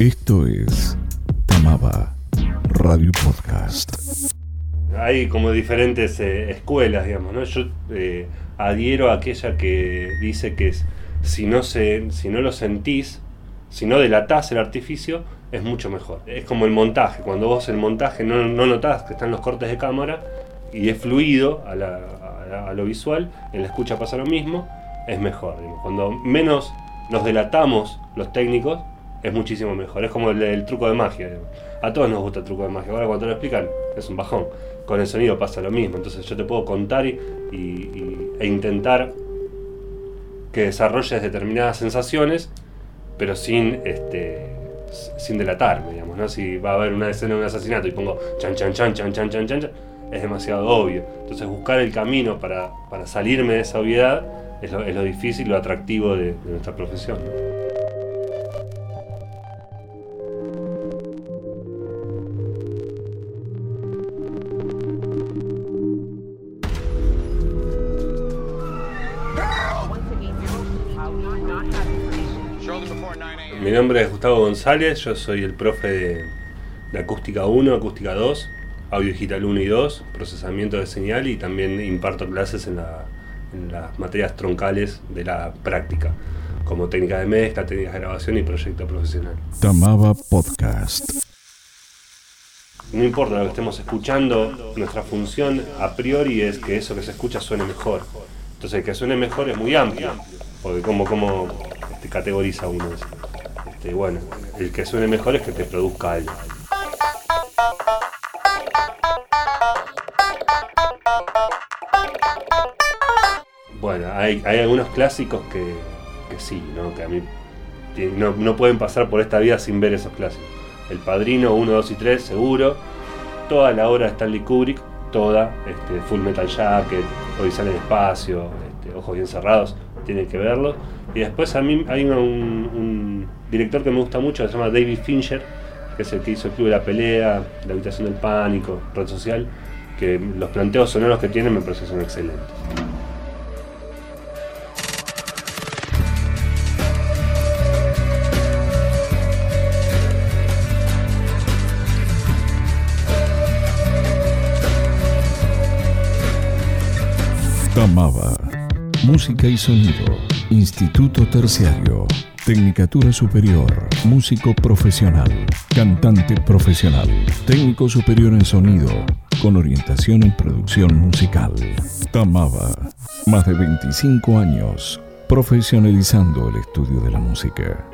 Esto es Tamaba Radio Podcast. Hay como diferentes eh, escuelas, digamos, ¿no? Yo eh, adhiero a aquella que dice que es, si, no se, si no lo sentís, si no delatás el artificio, es mucho mejor. Es como el montaje, cuando vos el montaje no, no notás que están los cortes de cámara y es fluido a, lo visual, en la escucha pasa lo mismo, es mejor. Cuando menos nos delatamos los técnicos, es muchísimo mejor. Es como el, truco de magia. A todos nos gusta el truco de magia. Ahora cuando te lo explican, es un bajón. Con el sonido pasa lo mismo. Entonces yo te puedo contar y, e intentar que desarrolles determinadas sensaciones, pero sin este sin delatarme, digamos, ¿no? Si va a haber una escena de un asesinato y pongo chan chan chan chan chan chan chan, es demasiado obvio. Entonces buscar el camino para, para salirme de esa obviedad es lo, difícil, lo atractivo de, nuestra profesión. Gustavo González, yo soy el profe de, de Acústica 1, Acústica 2, Audio Digital 1 y 2, procesamiento de señal y también imparto clases en, la- en las materias troncales de la práctica, como técnica de mezcla, técnicas de grabación y proyecto profesional. Tamaba Podcast. No importa lo que estemos escuchando, nuestra función a priori es que eso que se escucha suene mejor. Entonces el que suene mejor es muy amplio, porque como, como este, categoriza uno eso. Este, bueno, el que suene mejor es que te produzca algo. Bueno, hay, algunos clásicos que, sí, ¿no? que a mí no, pueden pasar por esta vida sin ver esos clásicos. El Padrino 1, 2 y 3, seguro. Toda la obra de Stanley Kubrick, toda. Este, Full Metal Jacket, Odisea en el Espacio, este, Ojos Bien Cerrados, tienen que verlo. Y después a mí hay un director que me gusta mucho, se llama David Fincher, que es el que hizo el Club de la Pelea, La Habitación del Pánico, Red Social, que los planteos sonoros que tiene me parecen excelentes. Tamaba. Música y sonido. Instituto Terciario. Tecnicatura Superior. Músico profesional. Cantante profesional. Técnico superior en sonido. Con orientación en producción musical. Tamaba. Más de 25 años. Profesionalizando el estudio de la música.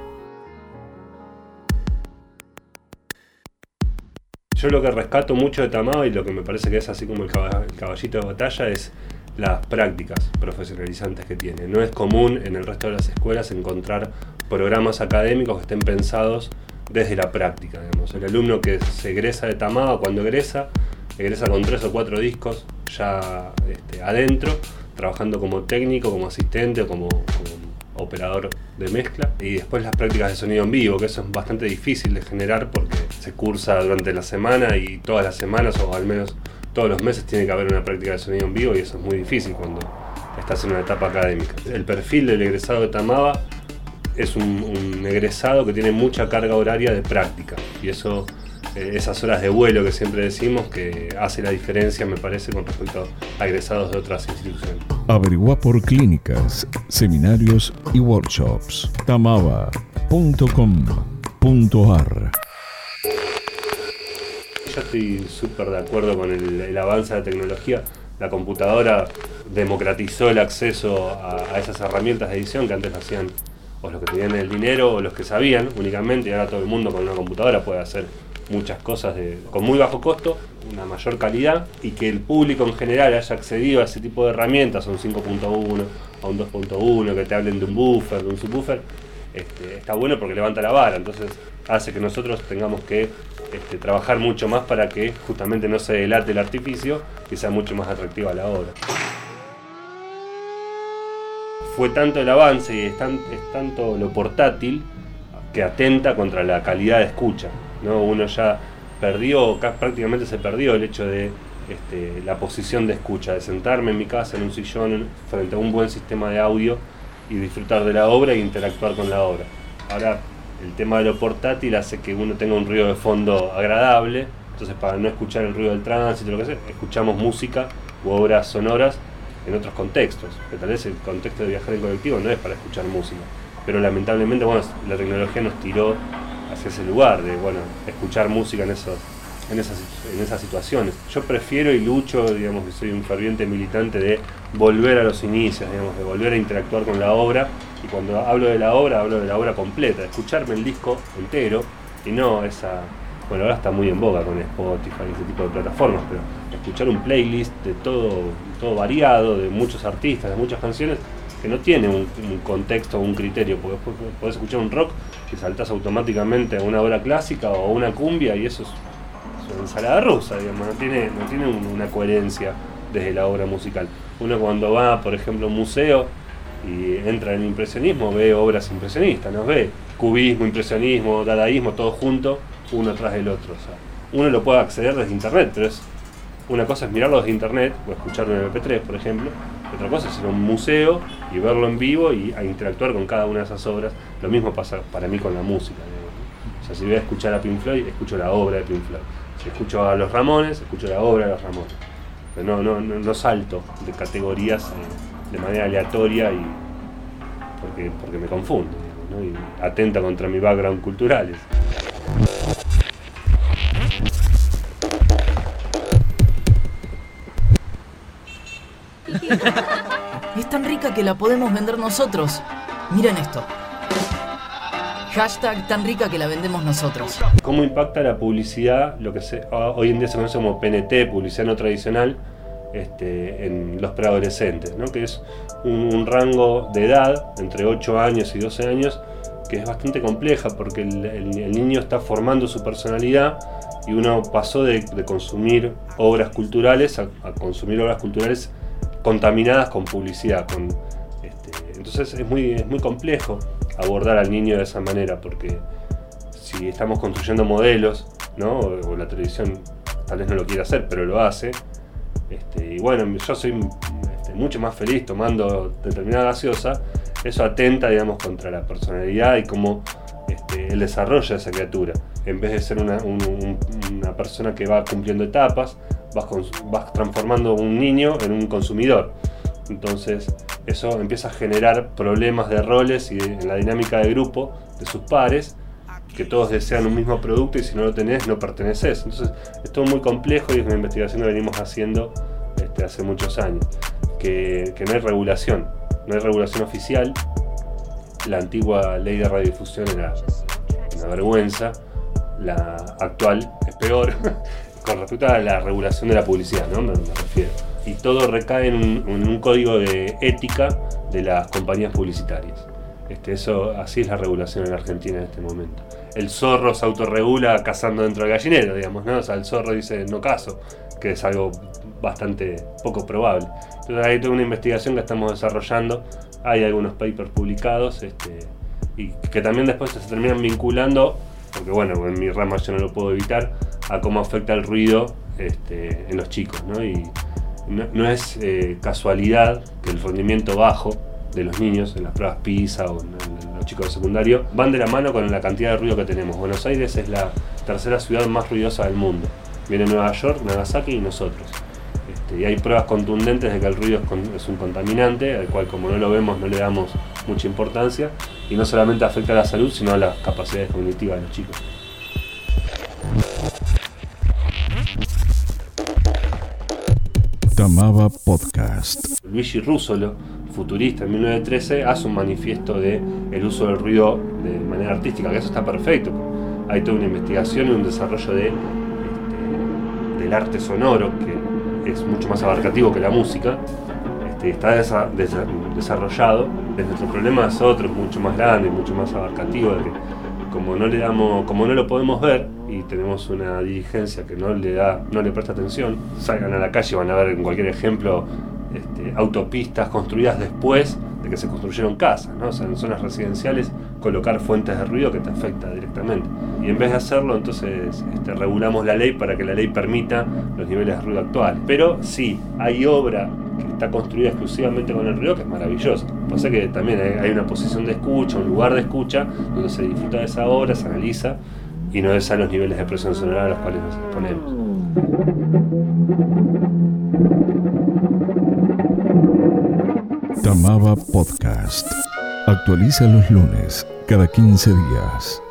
Yo lo que rescato mucho de Tamao y lo que me parece que es así como el caballito de batalla es las prácticas profesionalizantes que tiene. No es común en el resto de las escuelas encontrar programas académicos que estén pensados desde la práctica. digamos. El alumno que se egresa de Tamao cuando egresa, egresa con tres o cuatro discos ya este, adentro, trabajando como técnico, como asistente o como, como operador de mezcla y después las prácticas de sonido en vivo, que eso es bastante difícil de generar porque se cursa durante la semana y todas las semanas o al menos todos los meses tiene que haber una práctica de sonido en vivo y eso es muy difícil cuando estás en una etapa académica. El perfil del egresado de Tamaba es un, egresado que tiene mucha carga horaria de práctica y eso eh, esas horas de vuelo que siempre decimos que hace la diferencia me parece con respecto a egresados de otras instituciones. Averigua por clínicas, seminarios y workshops. Tamaba.com.ar Yo estoy súper de acuerdo con el, avance de la tecnología. La computadora democratizó el acceso a, esas herramientas de edición que antes hacían o los que tenían el dinero o los que sabían únicamente y ahora todo el mundo con una computadora puede hacer muchas cosas de- con muy bajo costo, una mayor calidad y que el público en general haya accedido a ese tipo de herramientas, a un 5.1, a un 2.1, que te hablen de un buffer, de un subwoofer, este, está bueno porque levanta la vara, entonces hace que nosotros tengamos que este, trabajar mucho más para que justamente no se delate el artificio y sea mucho más atractiva la obra. Fue tanto el avance y es, tan- es tanto lo portátil que atenta contra la calidad de escucha. ¿no? Uno ya perdió, ca- prácticamente se perdió el hecho de este, la posición de escucha, de sentarme en mi casa en un sillón frente a un buen sistema de audio y disfrutar de la obra e interactuar con la obra. Ahora el tema de lo portátil hace que uno tenga un ruido de fondo agradable. Entonces, para no escuchar el ruido del tránsito, lo que sea, escuchamos música u obras sonoras en otros contextos. Que tal vez el contexto de viajar en colectivo no es para escuchar música. Pero lamentablemente, bueno, la tecnología nos tiró hacia ese lugar de, bueno, escuchar música en esos en esas, en esas situaciones. Yo prefiero y lucho, digamos que soy un ferviente militante de volver a los inicios, digamos, de volver a interactuar con la obra. Y cuando hablo de la obra, hablo de la obra completa, escucharme el disco entero y no esa. Bueno, ahora está muy en boga con Spotify y ese tipo de plataformas, pero escuchar un playlist de todo, todo variado, de muchos artistas, de muchas canciones, que no tiene un, contexto un criterio, porque puedes escuchar un rock y saltas automáticamente a una obra clásica o una cumbia y eso es ensalada rusa, digamos, no tiene, no tiene una coherencia desde la obra musical. Uno cuando va, por ejemplo, a un museo y entra en impresionismo, ve obras impresionistas, ¿no? Ve cubismo, impresionismo, dadaísmo, todo junto, uno tras del otro. uno lo puede acceder desde internet, pero una cosa es mirarlo desde internet o escucharlo en MP3, por ejemplo, otra cosa es ir a un museo y verlo en vivo y interactuar con cada una de esas obras. Lo mismo pasa para mí con la música. O sea, si voy a escuchar a Pink Floyd, escucho la obra de Pink Floyd escucho a los Ramones, escucho la obra de los Ramones. Pero no, no, no, salto de categorías eh, de manera aleatoria y porque, porque me confundo y atenta contra mi background cultural. Es tan rica que la podemos vender nosotros. Miren esto. Hashtag tan rica que la vendemos nosotros. ¿Cómo impacta la publicidad, lo que se, hoy en día se conoce como PNT, publicidad no tradicional, este, en los preadolescentes, ¿no? que es un, rango de edad entre 8 años y 12 años que es bastante compleja porque el, niño está formando su personalidad y uno pasó de, consumir obras culturales a, consumir obras culturales contaminadas con publicidad. Con, este, entonces es muy, es muy complejo abordar al niño de esa manera, porque si estamos construyendo modelos, ¿no? o, la televisión tal vez no lo quiere hacer, pero lo hace, este, y bueno, yo soy este, mucho más feliz tomando determinada gaseosa, eso atenta, digamos, contra la personalidad y cómo este, él desarrolla esa criatura. En vez de ser una, una persona que va cumpliendo etapas, vas, vas transformando un niño en un consumidor. Entonces, eso empieza a generar problemas de roles y en la dinámica de grupo de sus pares, que todos desean un mismo producto y si no lo tenés no perteneces. Entonces, es todo muy complejo y es una investigación que venimos haciendo este, hace muchos años, que, no hay regulación, no hay regulación oficial. La antigua ley de radiodifusión era una vergüenza, la actual es peor con respecto a la regulación de la publicidad, ¿no? me refiero y todo recae en un, código de ética de las compañías publicitarias. Este, eso, así es la regulación en Argentina en este momento. El zorro se autorregula cazando dentro del gallinero, digamos, ¿no? O sea, el zorro dice no caso, que es algo bastante poco probable. Entonces hay toda una investigación que estamos desarrollando, hay algunos papers publicados este, y que también después se terminan vinculando, porque bueno, en mi rama yo no lo puedo evitar, a cómo afecta el ruido este, en los chicos, ¿no? Y, no, es eh, casualidad que el rendimiento bajo de los niños en las pruebas PISA o en, los chicos de secundario van de la mano con la cantidad de ruido que tenemos. Buenos Aires es la tercera ciudad más ruidosa del mundo. Viene Nueva York, Nagasaki y nosotros. Este, y hay pruebas contundentes de que el ruido es, un contaminante, al cual como no lo vemos no le damos mucha importancia y no solamente afecta a la salud, sino a las capacidades cognitivas de los chicos. Tamaba Podcast. Luigi Russolo, futurista en 1913, hace un manifiesto de el uso del ruido de manera artística, que eso está perfecto. Hay toda una investigación y un desarrollo de, este, del arte sonoro, que es mucho más abarcativo que la música. Este, está desarrollado. Nuestro problema es otro, mucho más grande, mucho más abarcativo, de que como no le damos, como no lo podemos ver, y tenemos una dirigencia que no le da, no le presta atención, salgan a la calle y van a ver en cualquier ejemplo este, autopistas construidas después de que se construyeron casas, ¿no? O sea, en zonas residenciales colocar fuentes de ruido que te afecta directamente. Y en vez de hacerlo, entonces este, regulamos la ley para que la ley permita los niveles de ruido actuales. Pero sí, hay obra que está construida exclusivamente con el ruido, que es maravillosa. Pasa que también hay una posición de escucha, un lugar de escucha, donde se disfruta de esa obra, se analiza, y no es a los niveles de presión sonora a los cuales nos exponemos. Tamaba Podcast. Actualiza los lunes, cada 15 días.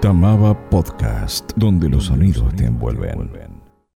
Tamaba Podcast, donde los sonidos te envuelven.